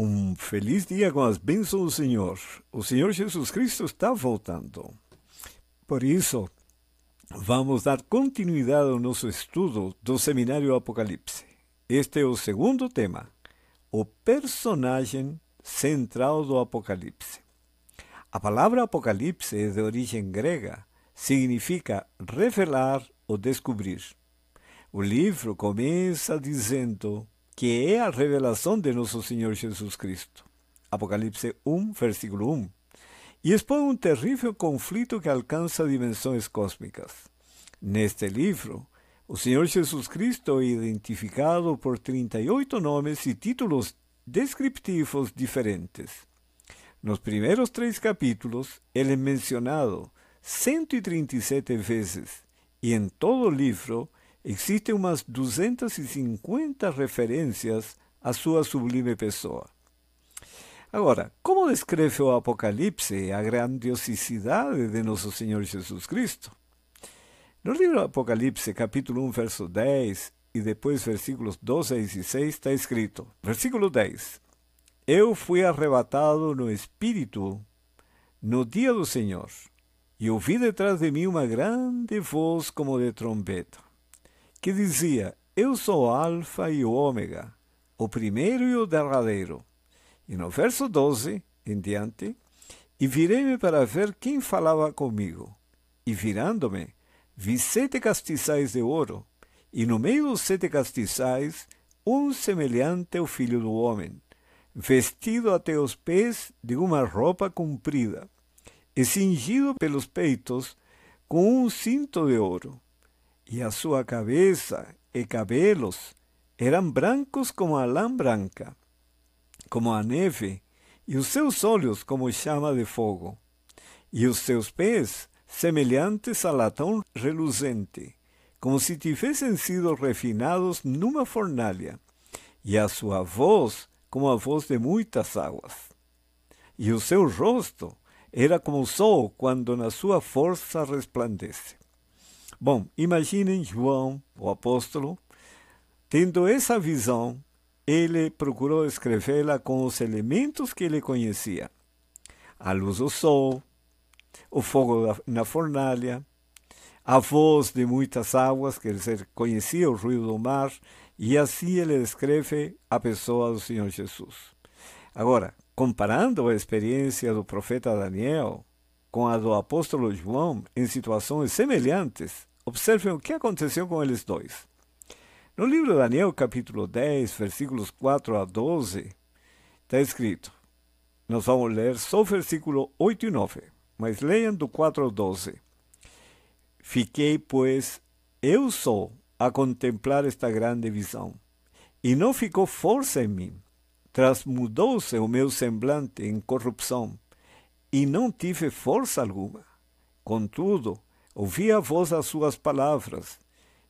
Um feliz dia com as bênçãos do Senhor. O Senhor Jesus Cristo está voltando. Por isso, vamos dar continuidade ao nosso estudo do Seminário Apocalipse. Este é o segundo tema, o personagem central do Apocalipse. A palavra Apocalipse é de origem grega, significa revelar ou descobrir. O livro começa dizendo que é a revelação de nosso Senhor Jesus Cristo. Apocalipse 1, versículo 1. E expõe um terrível conflito que alcança dimensões cósmicas. Neste livro, o Senhor Jesus Cristo identificado por 38 nomes e títulos descriptivos diferentes. Nos primeiros três capítulos, ele é mencionado 137 vezes, e em todo o livro Existem umas 250 referências à sua sublime pessoa. Agora, como descreve o Apocalipse a grandiosidade de nosso Senhor Jesus Cristo? No livro Apocalipse, capítulo 1, verso 10, e depois versículos 12 a 16, está escrito, versículo 10, Eu fui arrebatado no Espírito no dia do Senhor, e ouvi detrás de mim uma grande voz como de trombeta que dizia: Eu sou o Alfa e o Ômega, o primeiro e o derradeiro. E no verso 12 em diante, e virei-me para ver quem falava comigo. E virando-me, vi sete castiçais de ouro, e no meio dos sete castiçais, um semelhante ao filho do homem, vestido até os pés de uma roupa comprida, e cingido pelos peitos com um cinto de ouro e a sua cabeça e cabelos eram brancos como a lã branca, como a neve, e os seus olhos como chama de fogo, e os seus pés semelhantes a latão reluzente, como se tivessem sido refinados numa fornalha, e a sua voz como a voz de muitas águas. E o seu rosto era como o sol quando na sua força resplandece. Bom, imaginem João, o apóstolo, tendo essa visão, ele procurou escrevê-la com os elementos que ele conhecia: a luz do sol, o fogo na fornalha, a voz de muitas águas, quer dizer, conhecia o ruído do mar, e assim ele descreve a pessoa do Senhor Jesus. Agora, comparando a experiência do profeta Daniel com a do apóstolo João em situações semelhantes, Observem o que aconteceu com eles dois. No livro de Daniel, capítulo 10, versículos 4 a 12, está escrito. Nós vamos ler só o versículo 8 e 9, mas leiam do 4 ao 12. Fiquei, pois, eu só a contemplar esta grande visão, e não ficou força em mim. Transmudou-se o meu semblante em corrupção, e não tive força alguma. Contudo, ouvi a voz das suas palavras,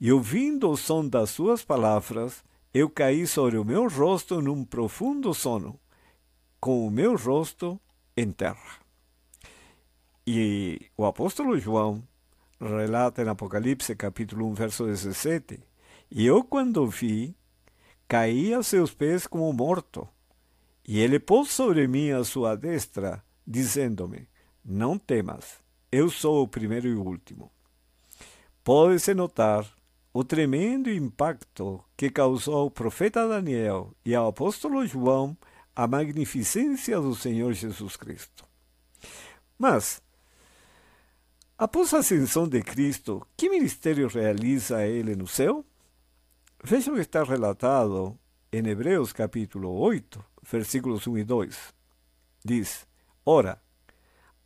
e ouvindo o som das suas palavras, eu caí sobre o meu rosto num profundo sono, com o meu rosto em terra. E o apóstolo João relata em Apocalipse capítulo 1, verso 17, e eu quando vi, caí a seus pés como morto, e ele pôs sobre mim a sua destra, dizendo-me, não temas, eu sou o primeiro e o último. Pode-se notar o tremendo impacto que causou ao profeta Daniel e ao apóstolo João a magnificência do Senhor Jesus Cristo. Mas, após a ascensão de Cristo, que ministério realiza ele no céu? Veja o que está relatado em Hebreus capítulo 8, versículos 1 e 2. Diz: Ora,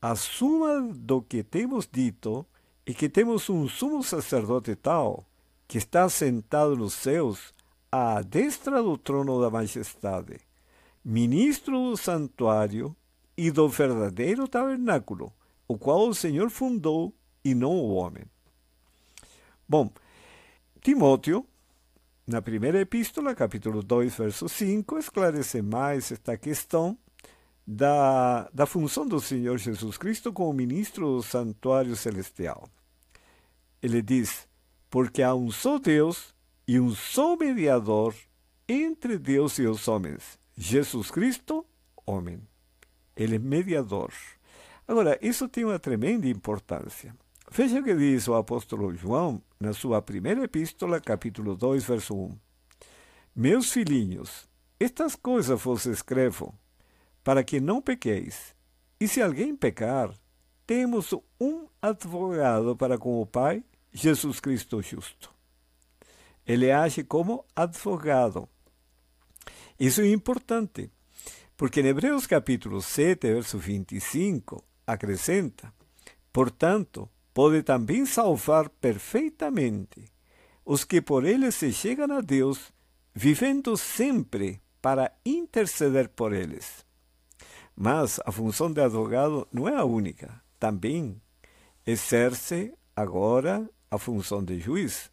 a suma do que temos dito é que temos um sumo sacerdote tal que está sentado nos céus à destra do trono da majestade, ministro do santuário e do verdadeiro tabernáculo, o qual o Senhor fundou e não o homem. Bom, Timóteo, na primeira epístola, capítulo 2, verso 5, esclarece mais esta questão da, da função do Senhor Jesus Cristo como ministro do santuário celestial. Ele diz: Porque há um só Deus e um só mediador entre Deus e os homens, Jesus Cristo, homem. Ele é mediador. Agora, isso tem uma tremenda importância. Veja o que diz o apóstolo João na sua primeira epístola, capítulo 2, verso 1. Meus filhinhos, estas coisas vos escrevo, para que não pequeis. E se alguém pecar, temos um advogado para com o Pai, Jesus Cristo justo. Ele age como advogado. Isso é importante, porque em Hebreus capítulo 7, verso 25, acrescenta: Portanto, pode também salvar perfeitamente os que por ele se chegam a Deus, vivendo sempre para interceder por eles. Mas a função de advogado não é a única. Também exerce agora a função de juiz.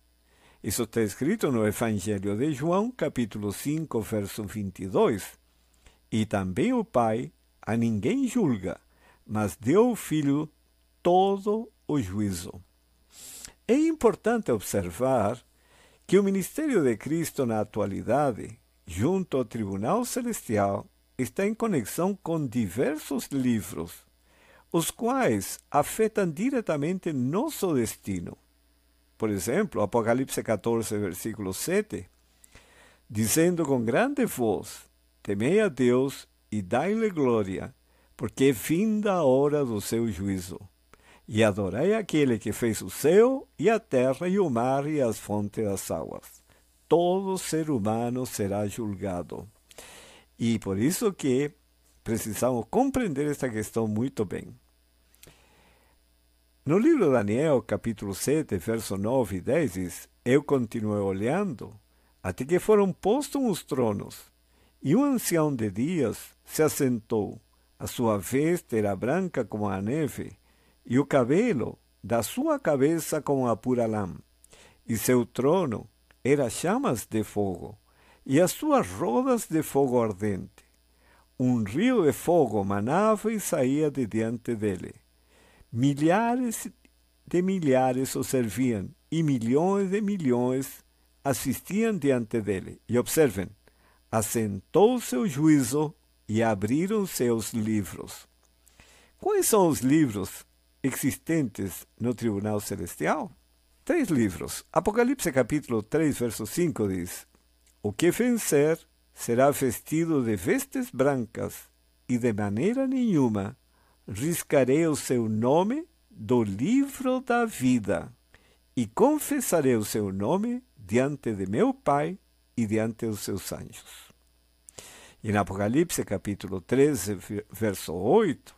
Isso está escrito no Evangelho de João, capítulo 5, verso 22. E também o Pai a ninguém julga, mas deu ao Filho todo o juízo. É importante observar que o ministério de Cristo na atualidade, junto ao Tribunal Celestial, está em conexão com diversos livros, os quais afetam diretamente nosso destino. Por exemplo, Apocalipse 14, versículo 7, dizendo com grande voz: Temei a Deus e dai-lhe glória, porque é vinda a hora do seu juízo e adorei aquele que fez o céu e a terra e o mar e as fontes das águas. Todo ser humano será julgado. E por isso que precisamos compreender esta questão muito bem. No livro de Daniel, capítulo 7, verso 9 e 10, diz, Eu continuei olhando, até que foram postos os tronos, e um ancião de dias se assentou. A sua veste era branca como a neve, e o cabelo da sua cabeça como a pura lã, e seu trono era chamas de fogo, e as suas rodas de fogo ardente. Um rio de fogo manava e saía de diante dele. Milhares de milhares o serviam, e milhões de milhões assistiam diante dele. E observem, assentou seu juízo e abriram seus livros. Quais são os livros existentes no tribunal celestial? Três livros. Apocalipse capítulo 3, verso 5 diz: O que vencer será vestido de vestes brancas, e de maneira nenhuma riscarei o seu nome do livro da vida, e confessarei o seu nome diante de meu Pai e diante dos seus anjos. E em Apocalipse capítulo 13, verso 8,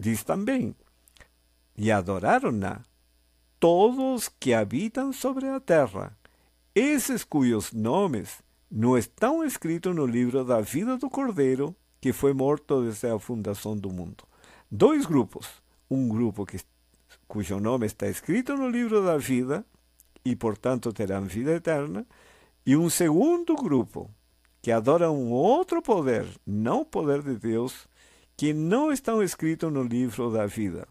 diz também: e adoraram-na todos que habitam sobre a terra, esses cujos nomes não estão escritos no livro da vida do Cordeiro, que foi morto desde a fundação do mundo. Dois grupos. Um grupo que, cujo nome está escrito no livro da vida e, portanto, terão vida eterna, e um segundo grupo que adora um outro poder, não o poder de Deus, que não estão escritos no livro da vida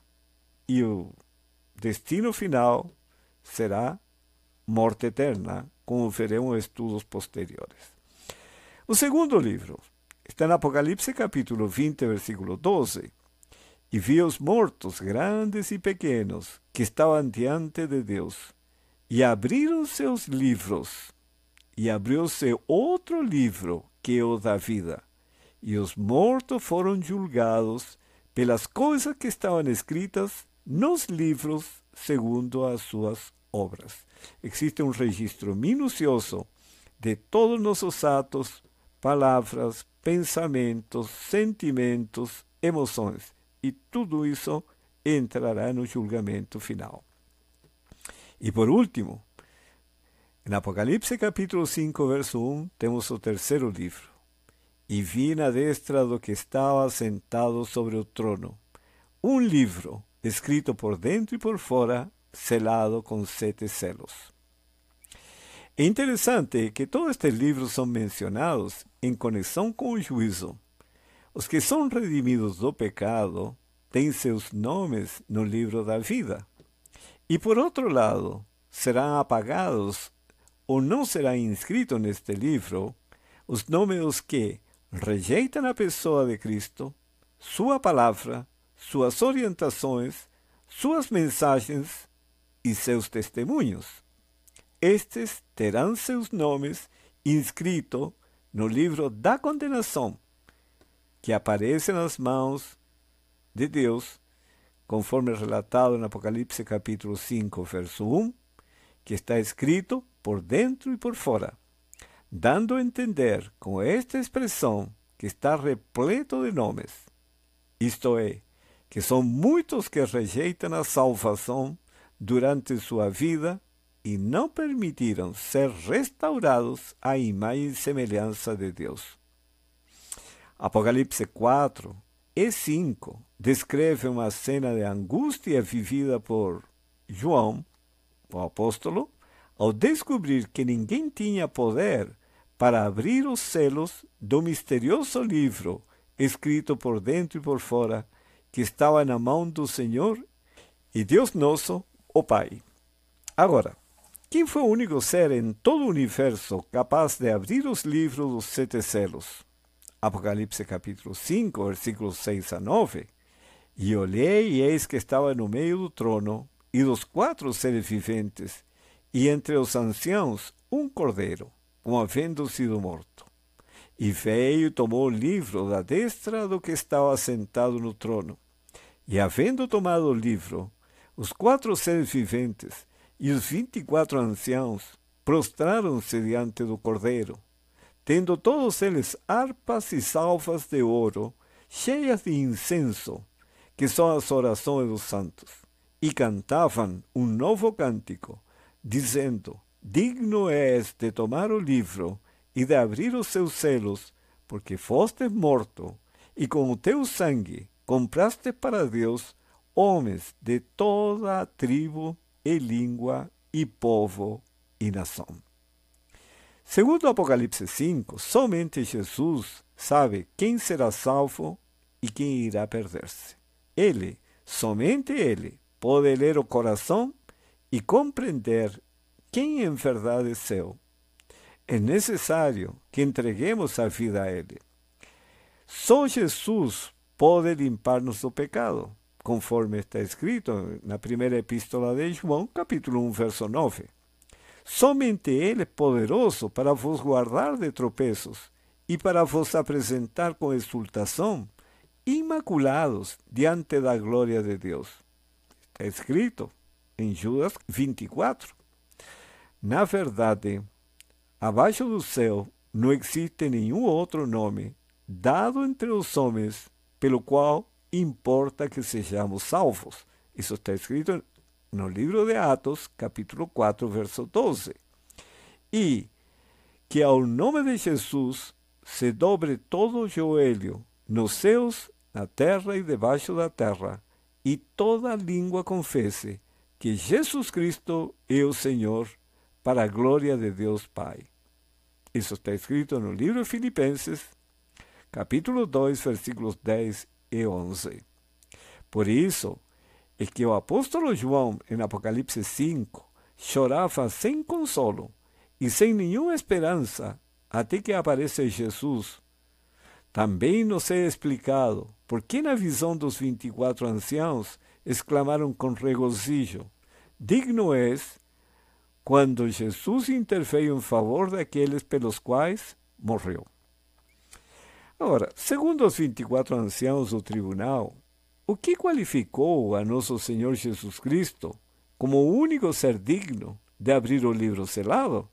e o destino final será morte eterna, como veremos estudos posteriores. O segundo livro está em Apocalipse capítulo 20, versículo 12. E vi os mortos, grandes e pequenos, que estavam diante de Deus, e abriram seus livros, e abriu-se outro que o da vida. E os mortos foram julgados pelas coisas que estavam escritas nos livros segundo as suas obras. Existe um registro minucioso de todos nossos atos, palavras, pensamentos, sentimentos, emoções, e tudo isso entrará no julgamento final. E por último, em Apocalipse capítulo 5, verso 1, temos o terceiro livro. E vi na destra do que estava sentado sobre o trono um livro escrito por dentro e por fora, selado com sete selos. É interessante que todos estes livros são mencionados em conexão com o juízo. Os que são redimidos do pecado têm seus nomes no livro da vida. E por outro lado, serão apagados ou não serão inscritos neste livro os nomes dos que, rejeitam a pessoa de Cristo, sua palavra, suas orientações, suas mensagens e seus testemunhos. Estes terão seus nomes inscritos no livro da condenação, que aparece nas mãos de Deus, conforme relatado no Apocalipse capítulo 5, verso 1, que está escrito por dentro e por fora, dando a entender com esta expressão que está repleto de nomes. Isto é, que são muitos que rejeitam a salvação durante sua vida e não permitiram ser restaurados à imagem e semelhança de Deus. Apocalipse 4 e 5 descreve uma cena de angústia vivida por João, o apóstolo, ao descobrir que ninguém tinha poder para abrir os selos do misterioso livro escrito por dentro e por fora, que estava na mão do Senhor e Deus nosso, o Pai. Agora, quem foi o único ser em todo o universo capaz de abrir os livros dos sete selos? Apocalipse capítulo 5, versículos 6 a 9. E olhei, e eis que estava no meio do trono, e dos quatro seres viventes, e entre os anciãos um cordeiro, como havendo sido morto. E veio e tomou o livro da destra do que estava sentado no trono. E havendo tomado o livro, os quatro seres viventes e os vinte e quatro anciãos prostraram-se diante do cordeiro, tendo todos eles harpas e salvas de ouro, cheias de incenso, que são as orações dos santos, e cantavam um novo cântico, dizendo: Digno és de tomar o livro e de abrir os seus selos, porque fostes morto, e com o teu sangue compraste para Deus homens de toda tribo e língua e povo e nação. Segundo Apocalipse 5, somente Jesus sabe quem será salvo e quem irá perder-se. Ele, somente ele, pode ler o coração e compreender quem em verdade é seu. É necessário que entreguemos a vida a Ele. Só Jesus pode limpar-nos do pecado, conforme está escrito na primeira epístola de João, capítulo 1, verso 9. Somente Ele é poderoso para vos guardar de tropeços e para vos apresentar com exultação, imaculados diante da glória de Deus. Está escrito em Judas 24. Na verdade, abaixo do céu não existe nenhum outro nome dado entre os homens pelo qual importa que sejamos salvos. Isso está escrito no livro de Atos, capítulo 4, verso 12. E que ao nome de Jesus se dobre todo joelho nos céus, na terra e debaixo da terra, e toda língua confesse que Jesus Cristo é o Senhor para a glória de Deus Pai. Isso está escrito no livro de Filipenses, capítulo 2, versículos 10 e 11. Por isso é que o apóstolo João, em Apocalipse 5, chorava sem consolo e sem nenhuma esperança até que aparece Jesus. Também nos é explicado por que, na visão dos 24 anciãos, exclamaram com regozijo: Digno és quando Jesus interveio em favor daqueles pelos quais morreu. Ora, segundo os 24 anciãos do tribunal, o que qualificou a nosso Senhor Jesus Cristo como o único ser digno de abrir o livro selado?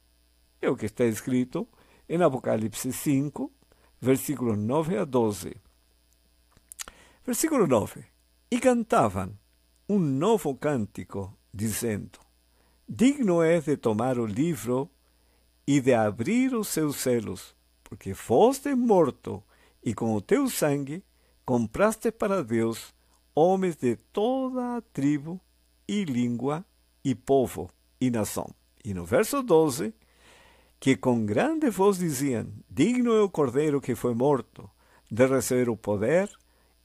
É o que está escrito em Apocalipse 5, versículos 9 a 12. Versículo 9. E cantavam um novo cântico, dizendo: Digno é de tomar o livro e de abrir os seus selos, porque foste morto e com o teu sangue compraste para Deus homens de toda a tribo e língua e povo e nação. E no verso 12, que com grande voz diziam: Digno é o cordeiro que foi morto de receber o poder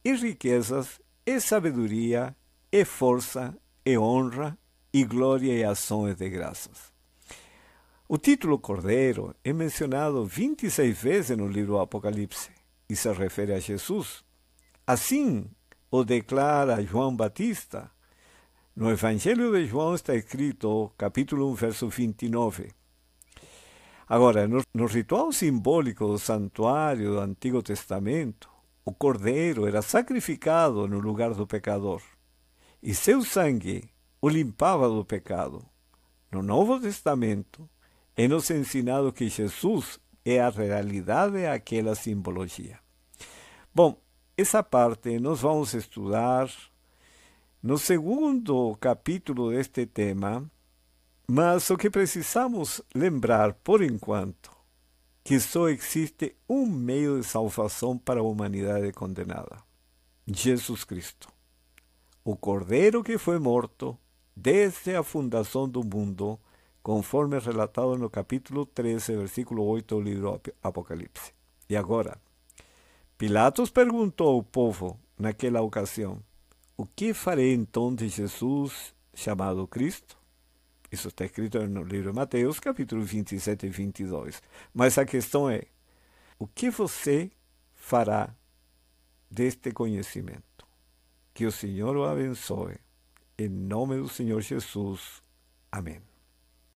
e riquezas e sabedoria e força e honra e glória e ações de graças. O título Cordeiro é mencionado 26 vezes no livro Apocalipse, e se refere a Jesus. Assim o declara João Batista. No Evangelho de João está escrito, capítulo 1, verso 29. Agora, no, no ritual simbólico do santuário do Antigo Testamento, o cordeiro era sacrificado no lugar do pecador, e seu sangue o limpava do pecado. No Novo Testamento, é nos ensinado que Jesus é a realidade daquela simbologia. Bom, essa parte nós vamos estudar no segundo capítulo deste tema, mas o que precisamos lembrar por enquanto que só existe um meio de salvação para a humanidade condenada: Jesus Cristo, o Cordeiro que foi morto desde a fundação do mundo, conforme relatado no capítulo 13, versículo 8 do livro Apocalipse. E agora, Pilatos perguntou ao povo naquela ocasião: O que farei então de Jesus chamado Cristo? Isso está escrito no livro de Mateus, capítulo 27 e 22. Mas a questão é: o que você fará deste conhecimento? Que o Senhor o abençoe. Em nome do Senhor Jesus. Amém.